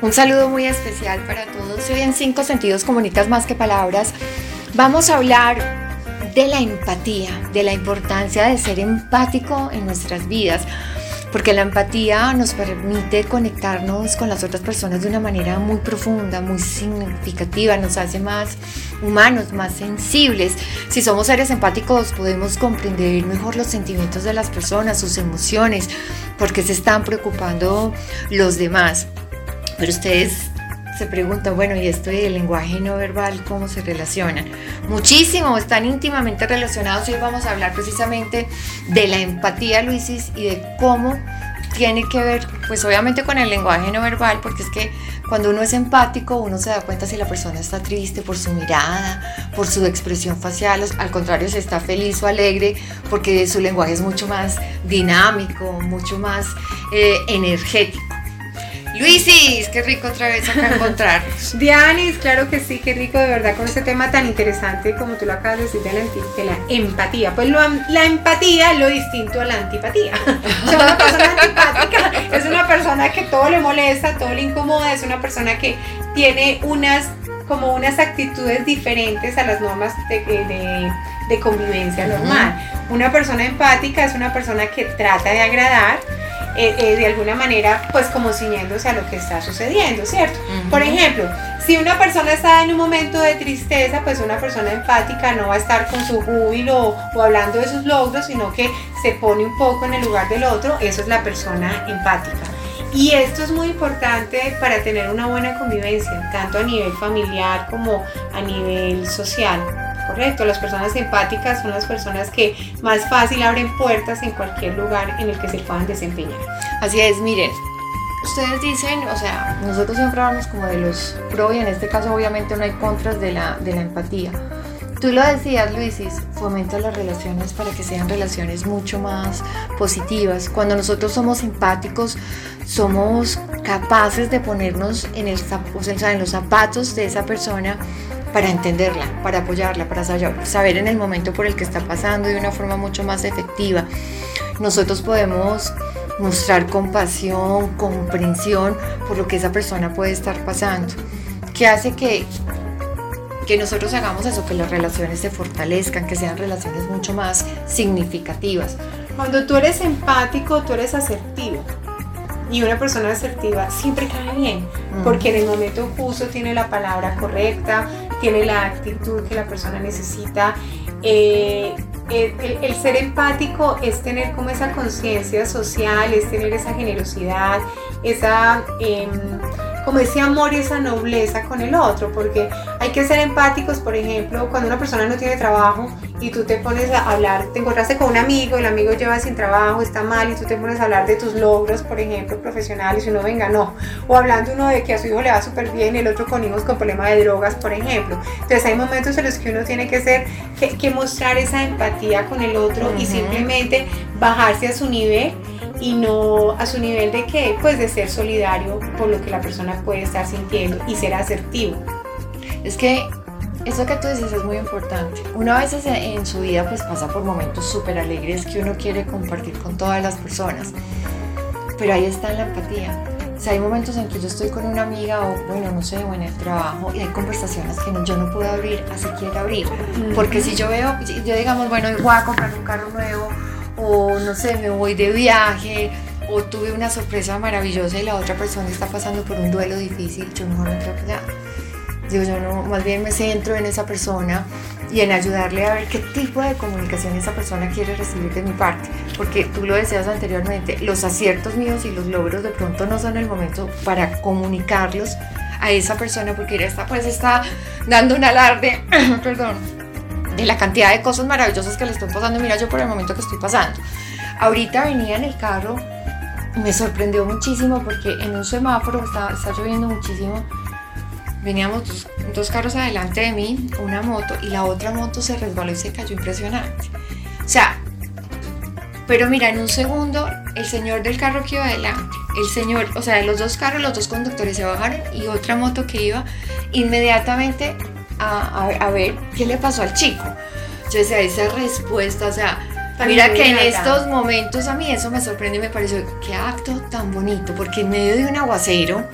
Un saludo muy especial para todos. Hoy en Cinco Sentidos Comunicas Más que Palabras vamos a hablar de la empatía, de la importancia de ser empático en nuestras vidas porque la empatía nos permite conectarnos con las otras personas de una manera muy profunda, muy significativa, nos hace más humanos, más sensibles. Si somos seres empáticos podemos comprender mejor los sentimientos de las personas, sus emociones, porque se están preocupando los demás. Pero ustedes se preguntan, bueno, ¿y esto del lenguaje no verbal cómo se relacionan? Muchísimo, están íntimamente relacionados y hoy vamos a hablar precisamente de la empatía, Luisis, y de cómo tiene que ver, pues obviamente con el lenguaje no verbal, porque es que cuando uno es empático, uno se da cuenta si la persona está triste por su mirada, por su expresión facial, al contrario, si está feliz o alegre, porque su lenguaje es mucho más dinámico, mucho más eh, energético. Luisis, qué rico otra vez acá encontrarnos. Dianis, claro que sí, qué rico de verdad con este tema tan interesante como tú lo acabas de decir de la, empatía. Pues la empatía es lo distinto a la antipatía. O sea, una persona antipática es una persona que todo le molesta, todo le incomoda, es una persona que tiene unas como unas actitudes diferentes a las normas de, convivencia normal. Una persona empática es una persona que trata de agradar, eh, eh, de alguna manera, pues como ciñéndose a lo que está sucediendo, ¿cierto? Por ejemplo, si una persona está en un momento de tristeza, pues una persona empática no va a estar con su júbilo o, hablando de sus logros, sino que se pone un poco en el lugar del otro, eso es la persona empática. Y esto es muy importante para tener una buena convivencia, tanto a nivel familiar como a nivel social. Correcto, las personas empáticas son las personas que más fácil abren puertas en cualquier lugar en el que se puedan desempeñar. Así es, miren, ustedes dicen, o sea, nosotros siempre hablamos como de los pro y en este caso obviamente no hay contras de la, de la empatía. Tú lo decías, Luisis, fomenta las relaciones para que sean relaciones mucho más positivas. Cuando nosotros somos empáticos, somos capaces de ponernos en, el, o en los zapatos de esa persona para entenderla, para apoyarla, para saber en el momento por el que está pasando de una forma mucho más efectiva. Nosotros podemos mostrar compasión, comprensión por lo que esa persona puede estar pasando, que hace que, que nosotros hagamos eso, que las relaciones se fortalezcan, que sean relaciones mucho más significativas. Cuando tú eres empático, tú eres asertivo. Y una persona asertiva siempre cae bien, porque en el momento justo tiene la palabra correcta, tiene la actitud que la persona necesita. Eh, el, ser empático es tener como esa conciencia social, es tener esa generosidad, esa, em, como ese amor y esa nobleza con el otro, porque hay que ser empáticos, por ejemplo, cuando una persona no tiene trabajo y tú te pones a hablar, te encontraste con un amigo, el amigo lleva sin trabajo, está mal y tú te pones a hablar de tus logros, por ejemplo, profesionales y uno venga, no. O hablando uno de que a su hijo le va súper bien y el otro con hijos con problemas de drogas, por ejemplo. Entonces hay momentos en los que uno tiene que ser, que, mostrar esa empatía con el otro y simplemente bajarse a su nivel y no a su nivel de qué, pues de ser solidario por lo que la persona puede estar sintiendo y ser asertivo. Es que eso que tú dices es muy importante. Una vez en su vida pues pasa por momentos súper alegres que uno quiere compartir con todas las personas. Pero ahí está la empatía. O sea, hay momentos en que yo estoy con una amiga o, bueno, no sé, o en el trabajo y hay conversaciones que yo no puedo abrir, así quiero abrir. Porque si yo veo, yo digamos, bueno, voy a comprar un carro nuevo o, no sé, me voy de viaje o tuve una sorpresa maravillosa y la otra persona está pasando por un duelo difícil, yo mejor no creo que Digo, yo no, más bien me centro en esa persona y en ayudarle a ver qué tipo de comunicación esa persona quiere recibir de mi parte. Porque tú lo decías anteriormente, los aciertos míos y los logros de pronto no son el momento para comunicarlos a esa persona porque ella está, pues está dando un alarde, perdón, de la cantidad de cosas maravillosas que le estoy pasando. Mira, yo por el momento que estoy pasando. Ahorita venía en el carro, me sorprendió muchísimo porque en un semáforo está, está lloviendo muchísimo Veníamos dos, carros adelante de mí, una moto, y la otra moto se resbaló y se cayó impresionante. O sea, pero mira, en un segundo, el señor del carro que iba adelante, el señor, o sea, los dos carros, los dos conductores se bajaron y otra moto que iba inmediatamente a, ver qué le pasó al chico. Decía, esa respuesta, o sea, mira que en estos momentos a mí eso me sorprende y me pareció, qué acto tan bonito, porque en medio de un aguacero,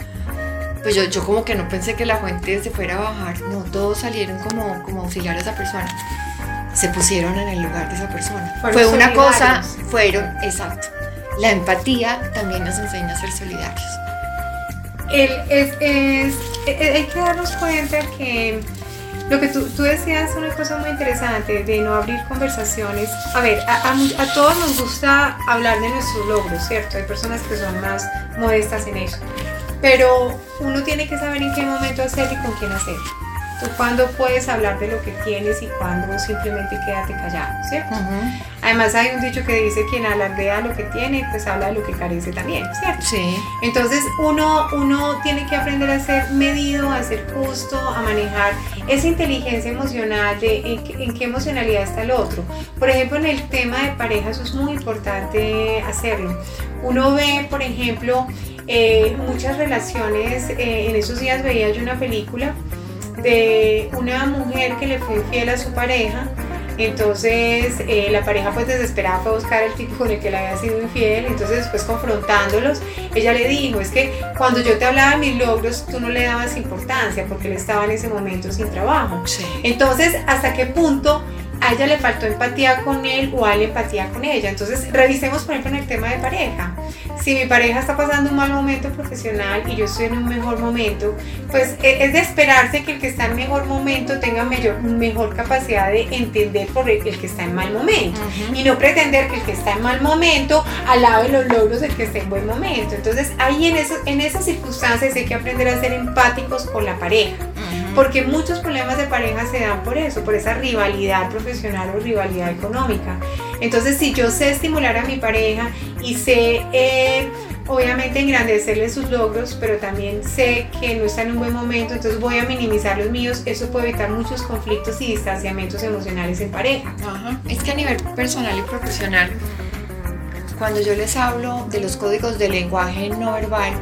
pues yo, yo como que no pensé que la fuente se fuera a bajar, no, todos salieron como, como auxiliar a esa persona, se pusieron en el lugar de esa persona. Fue una cosa, fueron, exacto. La empatía también nos enseña a ser solidarios. El, es, es, hay que darnos cuenta que lo que tú, tú, decías es una cosa muy interesante de no abrir conversaciones. A ver, a, a, todos nos gusta hablar de nuestros logros, ¿cierto? Hay personas que son más modestas en eso. Pero uno tiene que saber en qué momento hacer y con quién hacer. Tú cuándo puedes hablar de lo que tienes y cuándo simplemente quédate callado, ¿cierto? Además hay un dicho que dice quien alardea lo que tiene, pues habla de lo que carece también, ¿cierto? Sí. Entonces uno, uno tiene que aprender a ser medido, a ser justo, a manejar esa inteligencia emocional de en, qué emocionalidad está el otro. Por ejemplo, en el tema de pareja eso es muy importante hacerlo. Uno ve, por ejemplo, eh, muchas relaciones, eh, en esos días veía yo una película de una mujer que le fue infiel a su pareja. Entonces eh, la pareja pues desesperada fue a buscar el tipo con el que le había sido infiel. Entonces después confrontándolos, ella le dijo, es que cuando yo te hablaba de mis logros, tú no le dabas importancia porque él estaba en ese momento sin trabajo. Entonces, ¿hasta qué punto a ella le faltó empatía con él o a él empatía con ella. Entonces, revisemos, por ejemplo, en el tema de pareja. Si mi pareja está pasando un mal momento profesional y yo estoy en un mejor momento, pues e, es de esperarse que el que está en mejor momento tenga mayor, mejor capacidad de entender por el, que está en mal momento y no pretender que el que está en mal momento alabe los logros del que está en buen momento. Entonces, ahí en, eso, en esas circunstancias hay que aprender a ser empáticos con la pareja porque muchos problemas de pareja se dan por eso, por esa rivalidad profesional o rivalidad económica. Entonces, si yo sé estimular a mi pareja y sé, eh, obviamente, engrandecerle sus logros, pero también sé que no está en un buen momento, entonces voy a minimizar los míos, eso puede evitar muchos conflictos y distanciamientos emocionales en pareja. Es que a nivel personal y profesional, cuando yo les hablo de los códigos de lenguaje no verbal,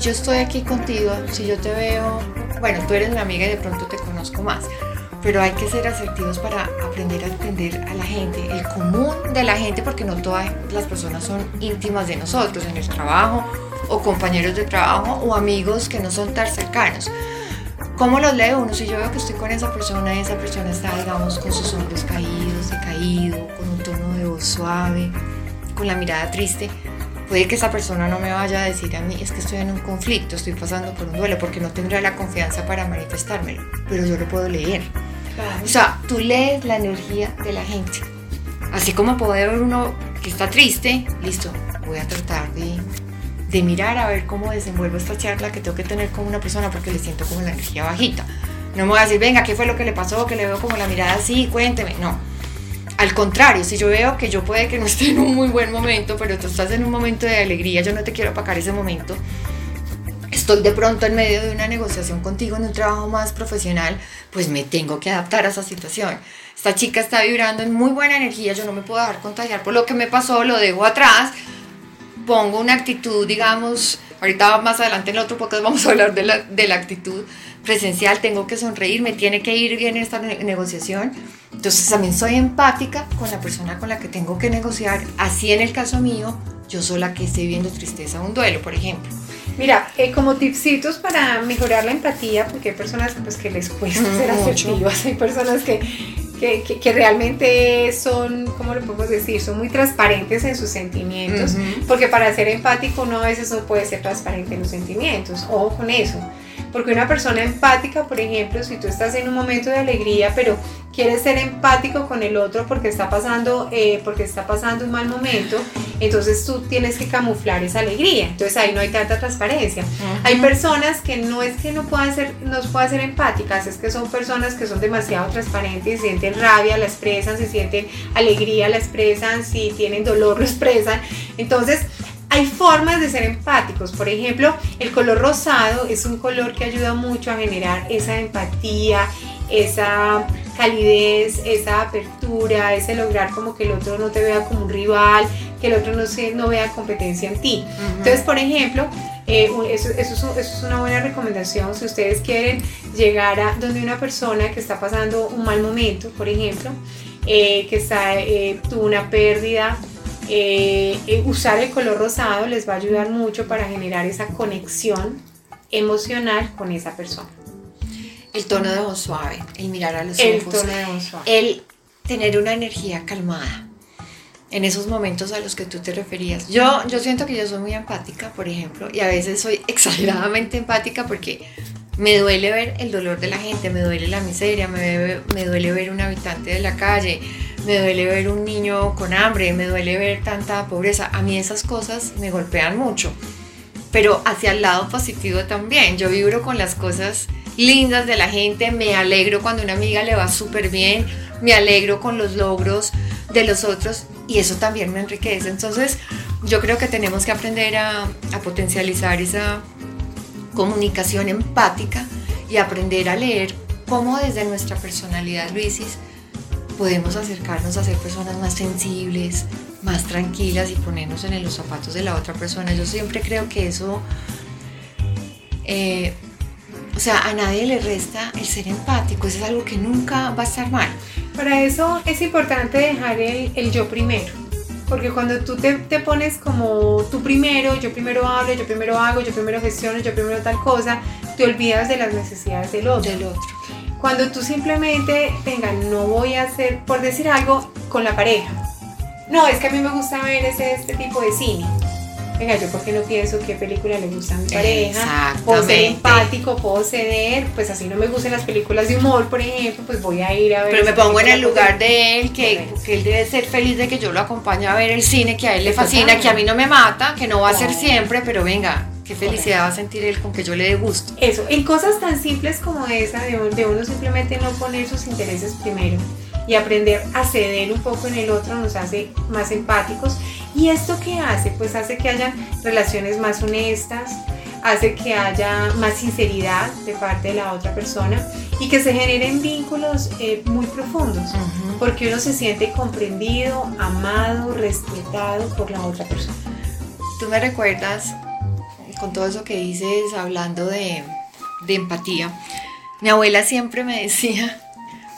yo estoy aquí contigo, si yo te veo bueno, tú eres mi amiga y de pronto te conozco más, pero hay que ser asertivos para aprender a entender a la gente, el común de la gente, porque no todas las personas son íntimas de nosotros en el trabajo o compañeros de trabajo o amigos que no son tan cercanos. ¿Cómo los leo uno? Si yo veo que estoy con esa persona y esa persona está, digamos, con sus hombros caídos, decaído, con un tono de voz suave, con la mirada triste, Puede que esa persona no me vaya a decir a mí, es que estoy en un conflicto, estoy pasando por un duelo, porque no tendrá la confianza para manifestármelo, pero yo lo puedo leer. O sea, tú lees la energía de la gente. Así como puede ver uno que está triste, listo, voy a tratar de, de mirar a ver cómo desenvuelvo esta charla que tengo que tener con una persona porque le siento como la energía bajita. No me voy a decir, venga, ¿qué fue lo que le pasó? Que le veo como la mirada así, cuénteme. No, al contrario, si yo veo que yo puede que no esté en un muy buen momento, pero tú estás en un momento de alegría, yo no te quiero apacar ese momento, estoy de pronto en medio de una negociación contigo en un trabajo más profesional, pues me tengo que adaptar a esa situación. Esta chica está vibrando en muy buena energía, yo no me puedo dejar contagiar por lo que me pasó, lo dejo atrás, pongo una actitud, digamos, ahorita más adelante en el otro podcast vamos a hablar de la, de la actitud presencial, tengo que sonreír, me tiene que ir bien esta negociación entonces también soy empática con la persona con la que tengo que negociar. Así en el caso mío, yo soy la que esté viendo tristeza o un duelo, por ejemplo. Mira, eh, como tipsitos para mejorar la empatía, porque hay personas pues, que les cuesta mm, ser asertivas, hay personas que, que, que, realmente son, ¿cómo lo podemos decir? Son muy transparentes en sus sentimientos, porque para ser empático uno a veces no puede ser transparente en los sentimientos, ojo con eso. Porque una persona empática, por ejemplo, si tú estás en un momento de alegría, pero quieres ser empático con el otro porque está pasando, eh, porque está pasando un mal momento, entonces tú tienes que camuflar esa alegría. Entonces ahí no hay tanta transparencia. Hay personas que no es que no puedan ser, no puedan ser empáticas, es que son personas que son demasiado transparentes, sienten rabia, la expresan, si sienten alegría, la expresan, si tienen dolor, lo expresan. Entonces, hay formas de ser empáticos. Por ejemplo, el color rosado es un color que ayuda mucho a generar esa empatía, esa calidez, esa apertura, ese lograr como que el otro no te vea como un rival, que el otro no, se, no vea competencia en ti. Entonces, por ejemplo, eh, eso, es, una buena recomendación si ustedes quieren llegar a donde una persona que está pasando un mal momento, por ejemplo, eh, que está, eh, tuvo una pérdida, usar el color rosado les va a ayudar mucho para generar esa conexión emocional con esa persona. El tono de voz suave, el mirar a los El ojos, tono de voz suave. el tener una energía calmada en esos momentos a los que tú te referías. Yo, yo siento que yo soy muy empática, por ejemplo, y a veces soy exageradamente empática porque me duele ver el dolor de la gente, me duele la miseria, me, me duele ver un habitante de la calle, me duele ver un niño con hambre, me duele ver tanta pobreza. A mí esas cosas me golpean mucho, pero hacia el lado positivo también. Yo vibro con las cosas lindas de la gente, me alegro cuando una amiga le va súper bien, me alegro con los logros de los otros y eso también me enriquece. Entonces yo creo que tenemos que aprender a, a potencializar esa comunicación empática y aprender a leer cómo desde nuestra personalidad, Luisis, podemos acercarnos a ser personas más sensibles, más tranquilas y ponernos en los zapatos de la otra persona. Yo siempre creo que eso, eh, o sea, a nadie le resta el ser empático, eso es algo que nunca va a estar mal. Para eso es importante dejar el, el yo primero. Porque cuando tú te, te pones como tú primero, yo primero hablo, yo primero hago, yo primero gestiono, yo primero tal cosa, te olvidas de las necesidades del otro. Del otro. Cuando tú simplemente, venga, no voy a hacer, por decir algo, con la pareja. No, es que a mí me gusta ver ese, este tipo de cine. Venga, yo porque no pienso qué película le gusta a mi pareja. Puedo ser empático, puedo ceder, pues así no me gustan las películas de humor, por ejemplo, pues voy a ir a ver. Pero me pongo en el lugar de él, que, que él debe ser feliz de que yo lo acompañe a ver el cine, que a él le fascina, que a mí no me mata, que no va a ser siempre, pero venga, qué felicidad va a sentir él con que yo le dé gusto. Eso, en cosas tan simples como esa, de, de uno simplemente no poner sus intereses primero y aprender a ceder un poco en el otro nos hace más empáticos. ¿Y esto qué hace? Pues hace que hayan relaciones más honestas, hace que haya más sinceridad de parte de la otra persona y que se generen vínculos eh, muy profundos, porque uno se siente comprendido, amado, respetado por la otra persona. Tú me recuerdas con todo eso que dices hablando de, de empatía. Mi abuela siempre me decía,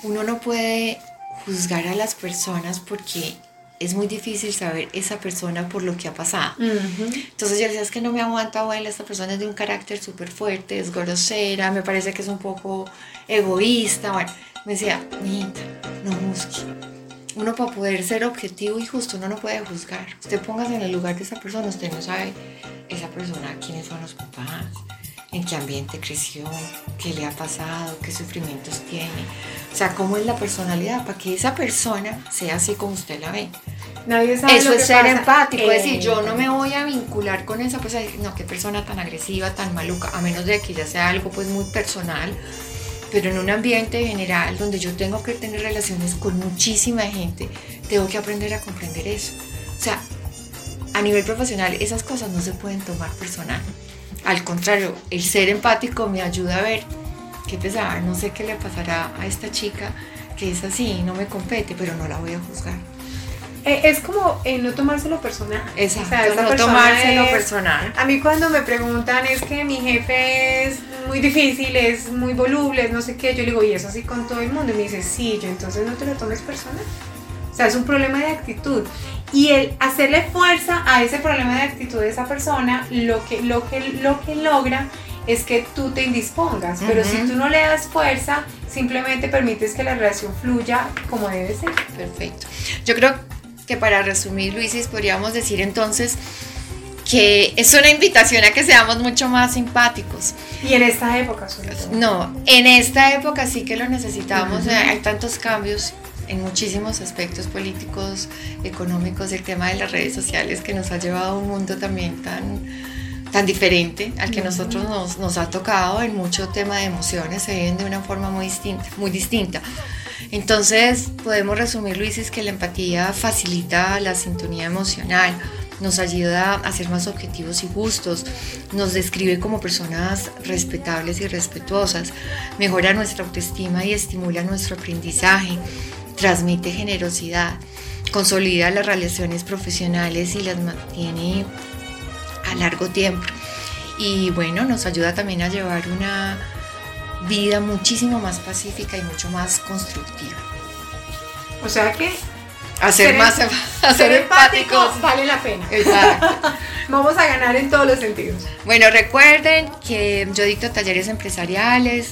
uno no puede juzgar a las personas porque es muy difícil saber esa persona por lo que ha pasado. Entonces yo decía, es que no me aguanta, abuela, esta persona es de un carácter súper fuerte, es grosera, me parece que es un poco egoísta. Bueno, me decía, niñita, no juzgue. Uno para poder ser objetivo y justo, uno no puede juzgar. Usted póngase en el lugar de esa persona, usted no sabe esa persona quiénes son los papás, en qué ambiente creció, qué le ha pasado, qué sufrimientos tiene. O sea, cómo es la personalidad para que esa persona sea así como usted la ve. Nadie sabe Eso lo es que ser pasa. empático, es Eh, decir, yo no me voy a vincular con esa persona, no, qué persona tan agresiva, tan maluca, a menos de que ya sea algo pues muy personal, pero en un ambiente general donde yo tengo que tener relaciones con muchísima gente, tengo que aprender a comprender eso. O sea, a nivel profesional esas cosas no se pueden tomar personal. Al contrario, el ser empático me ayuda a ver qué pesar, no sé qué le pasará a esta chica que es así, no me compete, pero no la voy a juzgar. Eh, es como eh, no tomárselo personal. Exacto, O sea, esa no tomárselo es- personal. A mí cuando me preguntan es que mi jefe es muy difícil, es muy voluble, es no sé qué, yo le digo, ¿y eso así con todo el mundo? Y me dice, sí, yo entonces no te lo tomes personal. O sea, es un problema de actitud. Y el hacerle fuerza a ese problema de actitud de esa persona, lo que, lo que, lo que logra es que tú te indispongas. Pero si tú no le das fuerza, simplemente permites que la relación fluya como debe ser. Perfecto. Yo creo que para resumir, Luisis, podríamos decir entonces que es una invitación a que seamos mucho más simpáticos. Y en esta época, sobre todo. No, en esta época sí que lo necesitamos. Hay tantos cambios en muchísimos aspectos políticos, económicos, el tema de las redes sociales que nos ha llevado a un mundo también tan, tan diferente al que nosotros nos, nos ha tocado en mucho tema de emociones, se viven de una forma muy distinta, muy distinta. Entonces podemos resumir, Luis, es que la empatía facilita la sintonía emocional, nos ayuda a ser más objetivos y justos, nos describe como personas respetables y respetuosas, mejora nuestra autoestima y estimula nuestro aprendizaje, transmite generosidad, consolida las relaciones profesionales y las mantiene a largo tiempo. Y bueno, nos ayuda también a llevar una vida muchísimo más pacífica y mucho más constructiva. O sea que ser, Ser más em- a ser ser empático empáticos. vale la pena. Exacto. Vamos a ganar en todos los sentidos. Bueno, recuerden que yo dicto talleres empresariales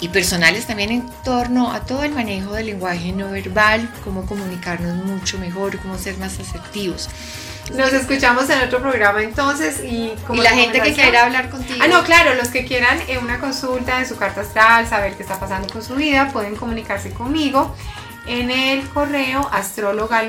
y personales también en torno a todo el manejo del lenguaje no verbal, cómo comunicarnos mucho mejor, cómo ser más asertivos. Nos escuchamos en otro programa entonces y como la gente que quiera hablar contigo. Ah, no, claro, los que quieran una consulta de su carta astral, saber qué está pasando con su vida, pueden comunicarse conmigo en el correo astróloga